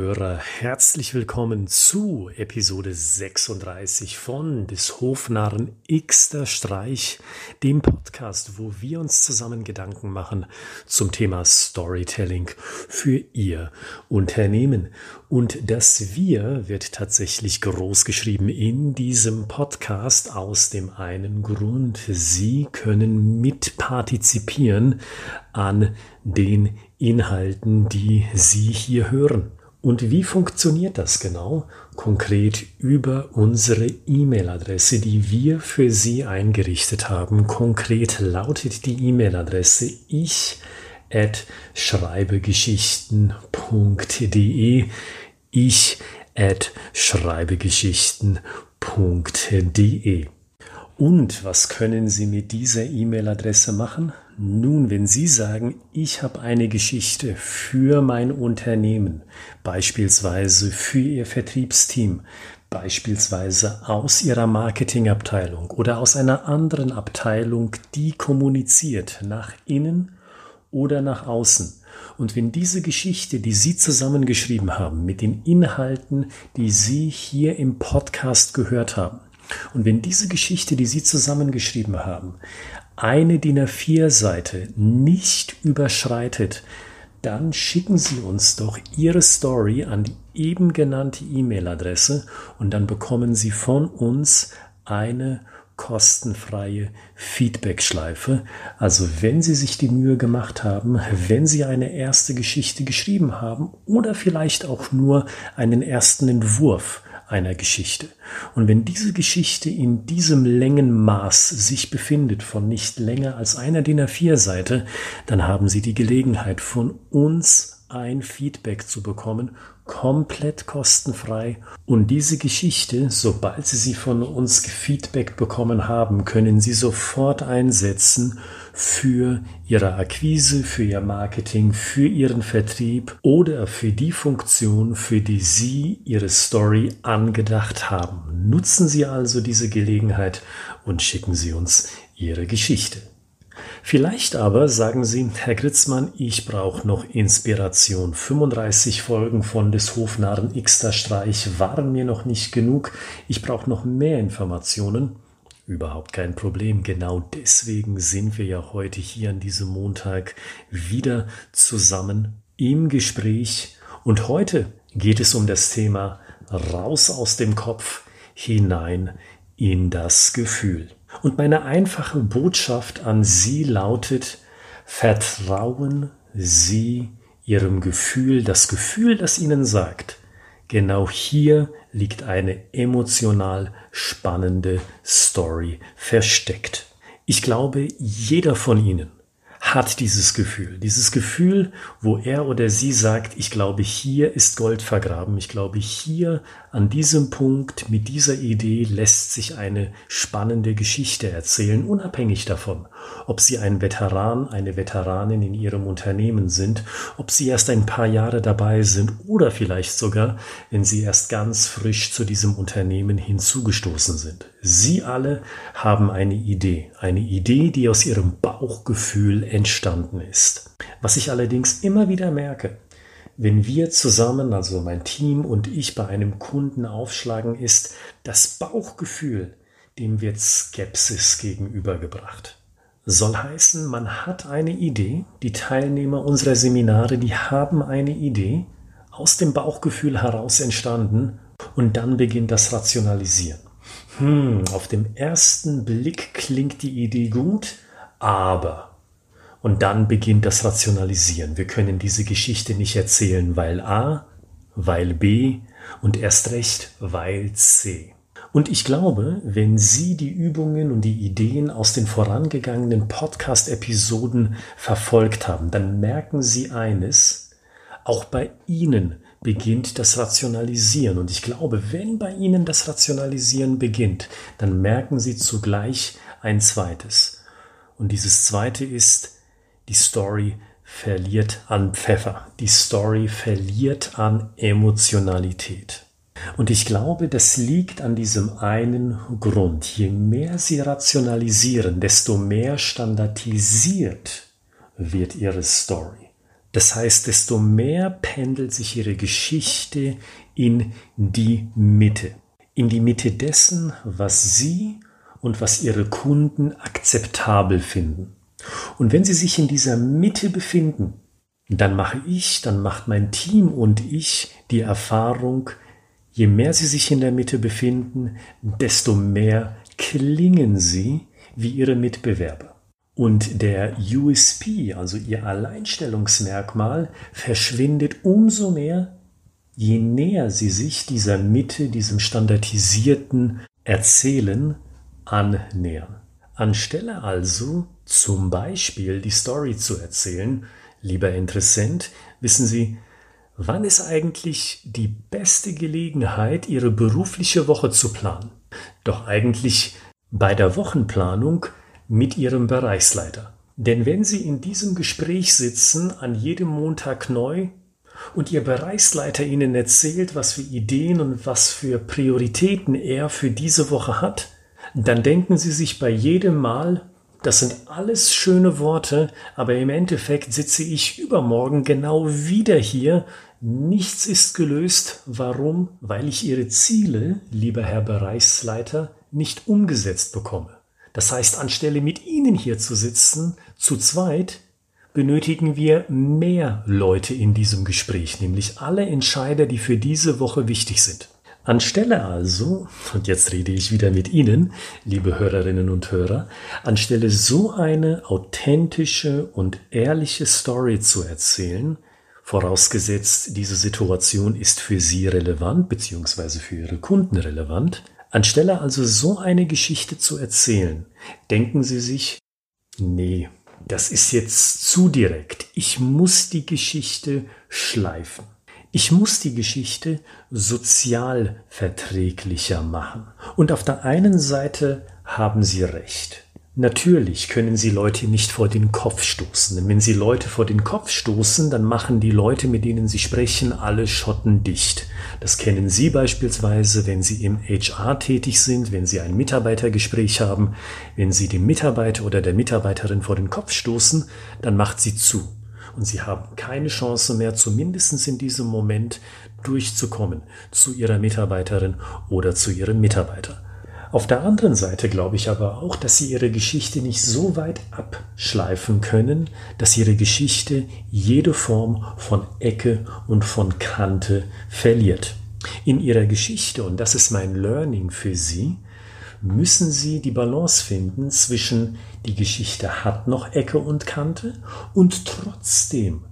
Hörer, herzlich willkommen zu Episode 36 von des Hofnarren Xter Streich, dem Podcast, wo wir uns zusammen Gedanken machen zum Thema Storytelling für Ihr Unternehmen. Und das Wir wird tatsächlich groß geschrieben in diesem Podcast aus dem einen Grund. Sie können mitpartizipieren an den Inhalten, die Sie hier hören. Und wie funktioniert das genau? Konkret über unsere E-Mail-Adresse, die wir für Sie eingerichtet haben. Konkret lautet die E-Mail-Adresse ich at schreibegeschichten.de ich at schreibegeschichten.de und was können Sie mit dieser E-Mail-Adresse machen? Nun, wenn Sie sagen, ich habe eine Geschichte für mein Unternehmen, beispielsweise für Ihr Vertriebsteam, beispielsweise aus Ihrer Marketingabteilung oder aus einer anderen Abteilung, die kommuniziert nach innen oder nach außen. Und wenn diese Geschichte, die Sie zusammengeschrieben haben, mit den Inhalten, die Sie hier im Podcast gehört haben, und wenn diese Geschichte, die Sie zusammengeschrieben haben, eine DIN A4-Seite nicht überschreitet, dann schicken Sie uns doch Ihre Story an die eben genannte E-Mail-Adresse und dann bekommen Sie von uns eine kostenfreie Feedback-Schleife. Also wenn Sie sich die Mühe gemacht haben, wenn Sie eine erste Geschichte geschrieben haben oder vielleicht auch nur einen ersten Entwurf, einer Geschichte. Und wenn diese Geschichte in diesem Längenmaß sich befindet, von nicht länger als einer DIN A4-Seite, dann haben Sie die Gelegenheit, von uns ein Feedback zu bekommen, komplett kostenfrei. Und diese Geschichte, sobald Sie sie von uns Feedback bekommen haben, können Sie sofort einsetzen für Ihre Akquise, für Ihr Marketing, für Ihren Vertrieb oder für die Funktion, für die Sie Ihre Story angedacht haben. Nutzen Sie also diese Gelegenheit und schicken Sie uns Ihre Geschichte. Vielleicht aber sagen Sie, Herr Gritzmann, ich brauche noch Inspiration. 35 Folgen von des Hofnarren Xter Streich waren mir noch nicht genug. Ich brauche noch mehr Informationen. Überhaupt kein Problem. Genau deswegen sind wir ja heute hier an diesem Montag wieder zusammen im Gespräch. Und heute geht es um das Thema raus aus dem Kopf hinein in das Gefühl. Und meine einfache Botschaft an Sie lautet, vertrauen Sie Ihrem Gefühl, das Gefühl, das Ihnen sagt, Genau hier liegt eine emotional spannende Story versteckt. Ich glaube, jeder von Ihnen hat dieses Gefühl. Dieses Gefühl, wo er oder sie sagt, ich glaube, hier ist Gold vergraben. Ich glaube, hier an diesem Punkt mit dieser Idee lässt sich eine spannende Geschichte erzählen, unabhängig davon, ob Sie ein Veteran, eine Veteranin in Ihrem Unternehmen sind, ob Sie erst ein paar Jahre dabei sind oder vielleicht sogar, wenn Sie erst ganz frisch zu diesem Unternehmen hinzugestoßen sind. Sie alle haben eine Idee, eine Idee, die aus Ihrem Bauchgefühl entstanden ist. Was ich allerdings immer wieder merke, wenn wir zusammen, also mein Team und ich bei einem Kunden aufschlagen, ist das Bauchgefühl, dem wird Skepsis gegenübergebracht. Soll heißen, man hat eine Idee, die Teilnehmer unserer Seminare, die haben eine Idee, aus dem Bauchgefühl heraus entstanden und dann beginnt das Rationalisieren. Hm, auf dem ersten Blick klingt die Idee gut, aber und dann beginnt das Rationalisieren. Wir können diese Geschichte nicht erzählen, weil A, weil B und erst recht, weil C. Und ich glaube, wenn Sie die Übungen und die Ideen aus den vorangegangenen Podcast-Episoden verfolgt haben, dann merken Sie eines, auch bei Ihnen beginnt das Rationalisieren. Und ich glaube, wenn bei Ihnen das Rationalisieren beginnt, dann merken Sie zugleich ein zweites. Und dieses zweite ist, die Story verliert an Pfeffer. Die Story verliert an Emotionalität. Und ich glaube, das liegt an diesem einen Grund. Je mehr Sie rationalisieren, desto mehr standardisiert wird Ihre Story. Das heißt, desto mehr pendelt sich Ihre Geschichte in die Mitte. In die Mitte dessen, was Sie und was Ihre Kunden akzeptabel finden. Und wenn Sie sich in dieser Mitte befinden, dann mache ich, dann macht mein Team und ich die Erfahrung, je mehr Sie sich in der Mitte befinden, desto mehr klingen Sie wie Ihre Mitbewerber. Und der USP, also Ihr Alleinstellungsmerkmal, verschwindet umso mehr, je näher Sie sich dieser Mitte, diesem standardisierten Erzählen annähern. Anstelle also zum Beispiel die Story zu erzählen, lieber Interessent, wissen Sie, wann ist eigentlich die beste Gelegenheit, Ihre berufliche Woche zu planen? Doch eigentlich bei der Wochenplanung mit Ihrem Bereichsleiter. Denn wenn Sie in diesem Gespräch sitzen, an jedem Montag neu, und Ihr Bereichsleiter Ihnen erzählt, was für Ideen und was für Prioritäten er für diese Woche hat, dann denken Sie sich bei jedem Mal, das sind alles schöne Worte, aber im Endeffekt sitze ich übermorgen genau wieder hier. Nichts ist gelöst. Warum? Weil ich Ihre Ziele, lieber Herr Bereichsleiter, nicht umgesetzt bekomme. Das heißt, anstelle mit Ihnen hier zu sitzen, zu zweit, benötigen wir mehr Leute in diesem Gespräch, nämlich alle Entscheider, die für diese Woche wichtig sind. Anstelle also, und jetzt rede ich wieder mit Ihnen, liebe Hörerinnen und Hörer, anstelle so eine authentische und ehrliche Story zu erzählen, vorausgesetzt diese Situation ist für Sie relevant bzw. für Ihre Kunden relevant, anstelle also so eine Geschichte zu erzählen, denken Sie sich, nee, das ist jetzt zu direkt, ich muss die Geschichte schleifen. Ich muss die Geschichte sozial verträglicher machen. Und auf der einen Seite haben Sie recht. Natürlich können Sie Leute nicht vor den Kopf stoßen. Denn wenn Sie Leute vor den Kopf stoßen, dann machen die Leute, mit denen Sie sprechen, alle Schotten dicht. Das kennen Sie beispielsweise, wenn Sie im HR tätig sind, wenn Sie ein Mitarbeitergespräch haben. Wenn Sie dem Mitarbeiter oder der Mitarbeiterin vor den Kopf stoßen, dann macht sie zu und sie haben keine Chance mehr, zumindest in diesem Moment durchzukommen zu ihrer Mitarbeiterin oder zu ihrem Mitarbeiter. Auf der anderen Seite glaube ich aber auch, dass sie ihre Geschichte nicht so weit abschleifen können, dass ihre Geschichte jede Form von Ecke und von Kante verliert. In ihrer Geschichte, und das ist mein Learning für Sie, müssen Sie die Balance finden zwischen die Geschichte hat noch Ecke und Kante und trotzdem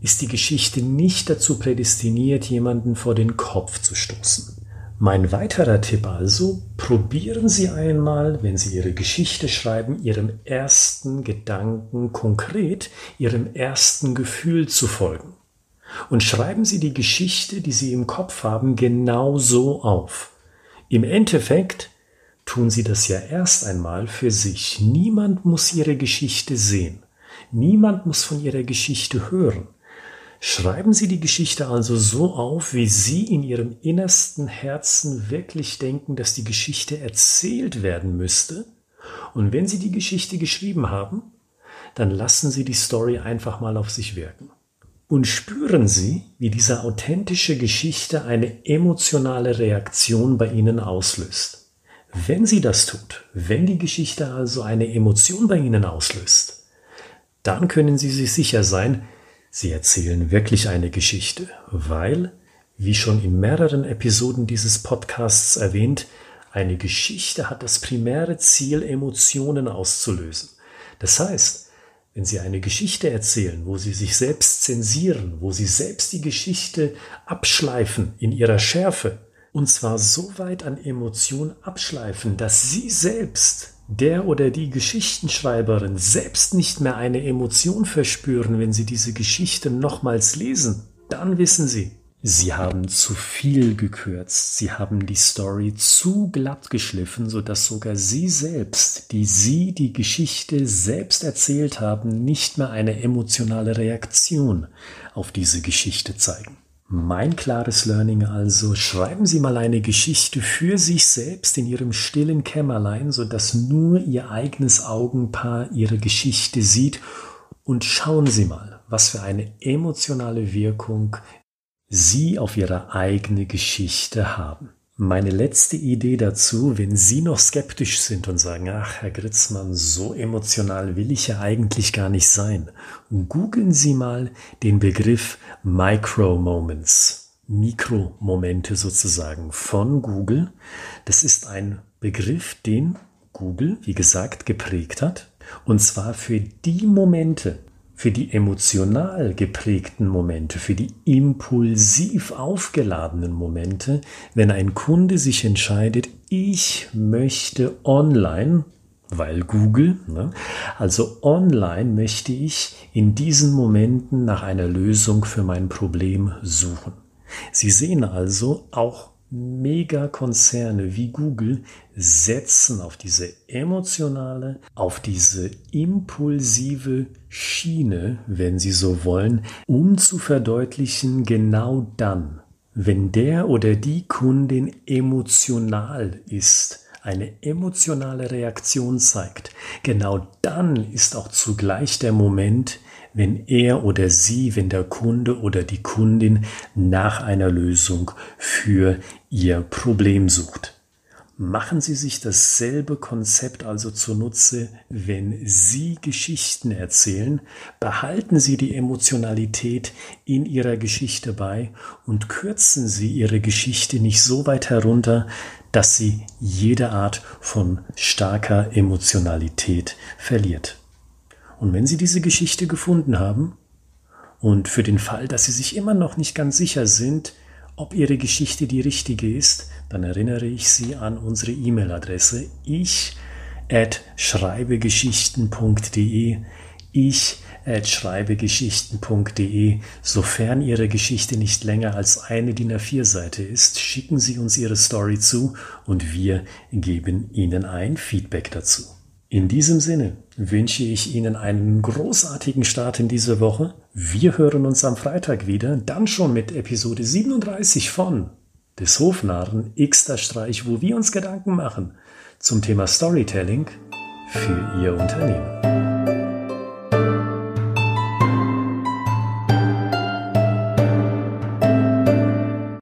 ist die Geschichte nicht dazu prädestiniert, jemanden vor den Kopf zu stoßen. Mein weiterer Tipp also, probieren Sie einmal, wenn Sie Ihre Geschichte schreiben, Ihrem ersten Gedanken konkret, Ihrem ersten Gefühl zu folgen. Und schreiben Sie die Geschichte, die Sie im Kopf haben, genau so auf. Im Endeffekt tun sie das ja erst einmal für sich. Niemand muss ihre Geschichte sehen. Niemand muss von ihrer Geschichte hören. Schreiben Sie die Geschichte also so auf, wie Sie in Ihrem innersten Herzen wirklich denken, dass die Geschichte erzählt werden müsste. Und wenn Sie die Geschichte geschrieben haben, dann lassen Sie die Story einfach mal auf sich wirken. Und spüren Sie, wie diese authentische Geschichte eine emotionale Reaktion bei Ihnen auslöst. Wenn sie das tut, wenn die Geschichte also eine Emotion bei Ihnen auslöst, dann können Sie sich sicher sein, Sie erzählen wirklich eine Geschichte, weil, wie schon in mehreren Episoden dieses Podcasts erwähnt, eine Geschichte hat das primäre Ziel, Emotionen auszulösen. Das heißt, wenn Sie eine Geschichte erzählen, wo Sie sich selbst zensieren, wo Sie selbst die Geschichte abschleifen in ihrer Schärfe, und zwar so weit an Emotionen abschleifen, dass Sie selbst, der oder die Geschichtenschreiberin, selbst nicht mehr eine Emotion verspüren, wenn Sie diese Geschichte nochmals lesen. Dann wissen Sie, Sie haben zu viel gekürzt, Sie haben die Story zu glatt geschliffen, sodass sogar Sie selbst, die Sie die Geschichte selbst erzählt haben, nicht mehr eine emotionale Reaktion auf diese Geschichte zeigen. Mein klares Learning also, schreiben Sie mal eine Geschichte für sich selbst in Ihrem stillen Kämmerlein, sodass nur Ihr eigenes Augenpaar Ihre Geschichte sieht und schauen Sie mal, was für eine emotionale Wirkung Sie auf Ihre eigene Geschichte haben. Meine letzte Idee dazu, wenn Sie noch skeptisch sind und sagen, ach, Herr Gritzmann, so emotional will ich ja eigentlich gar nicht sein, googeln Sie mal den Begriff Micro-Moments, Mikromomente sozusagen von Google. Das ist ein Begriff, den Google, wie gesagt, geprägt hat. Und zwar für die Momente, für die emotional geprägten Momente, für die impulsiv aufgeladenen Momente, wenn ein Kunde sich entscheidet, ich möchte online, weil Google, ne, also online möchte ich in diesen Momenten nach einer Lösung für mein Problem suchen. Sie sehen also auch Megakonzerne wie Google setzen auf diese emotionale, auf diese impulsive Schiene, wenn Sie so wollen, um zu verdeutlichen, genau dann, wenn der oder die Kundin emotional ist, eine emotionale Reaktion zeigt, genau dann ist auch zugleich der Moment, wenn er oder sie, wenn der Kunde oder die Kundin nach einer Lösung für ihr Problem sucht. Machen Sie sich dasselbe Konzept also zunutze, wenn Sie Geschichten erzählen, behalten Sie die Emotionalität in Ihrer Geschichte bei und kürzen Sie Ihre Geschichte nicht so weit herunter, dass sie jede Art von starker Emotionalität verliert. Und wenn Sie diese Geschichte gefunden haben und für den Fall, dass Sie sich immer noch nicht ganz sicher sind, ob Ihre Geschichte die richtige ist, dann erinnere ich Sie an unsere E-Mail-Adresse ich at schreibegeschichten.de ich at schreibegeschichten.de. Sofern Ihre Geschichte nicht länger als eine DIN A4-Seite ist, schicken Sie uns Ihre Story zu und wir geben Ihnen ein Feedback dazu. In diesem Sinne wünsche ich Ihnen einen großartigen Start in diese Woche. Wir hören uns am Freitag wieder, dann schon mit Episode 37 von des Hofnarren Xter Streich, wo wir uns Gedanken machen zum Thema Storytelling für Ihr Unternehmen.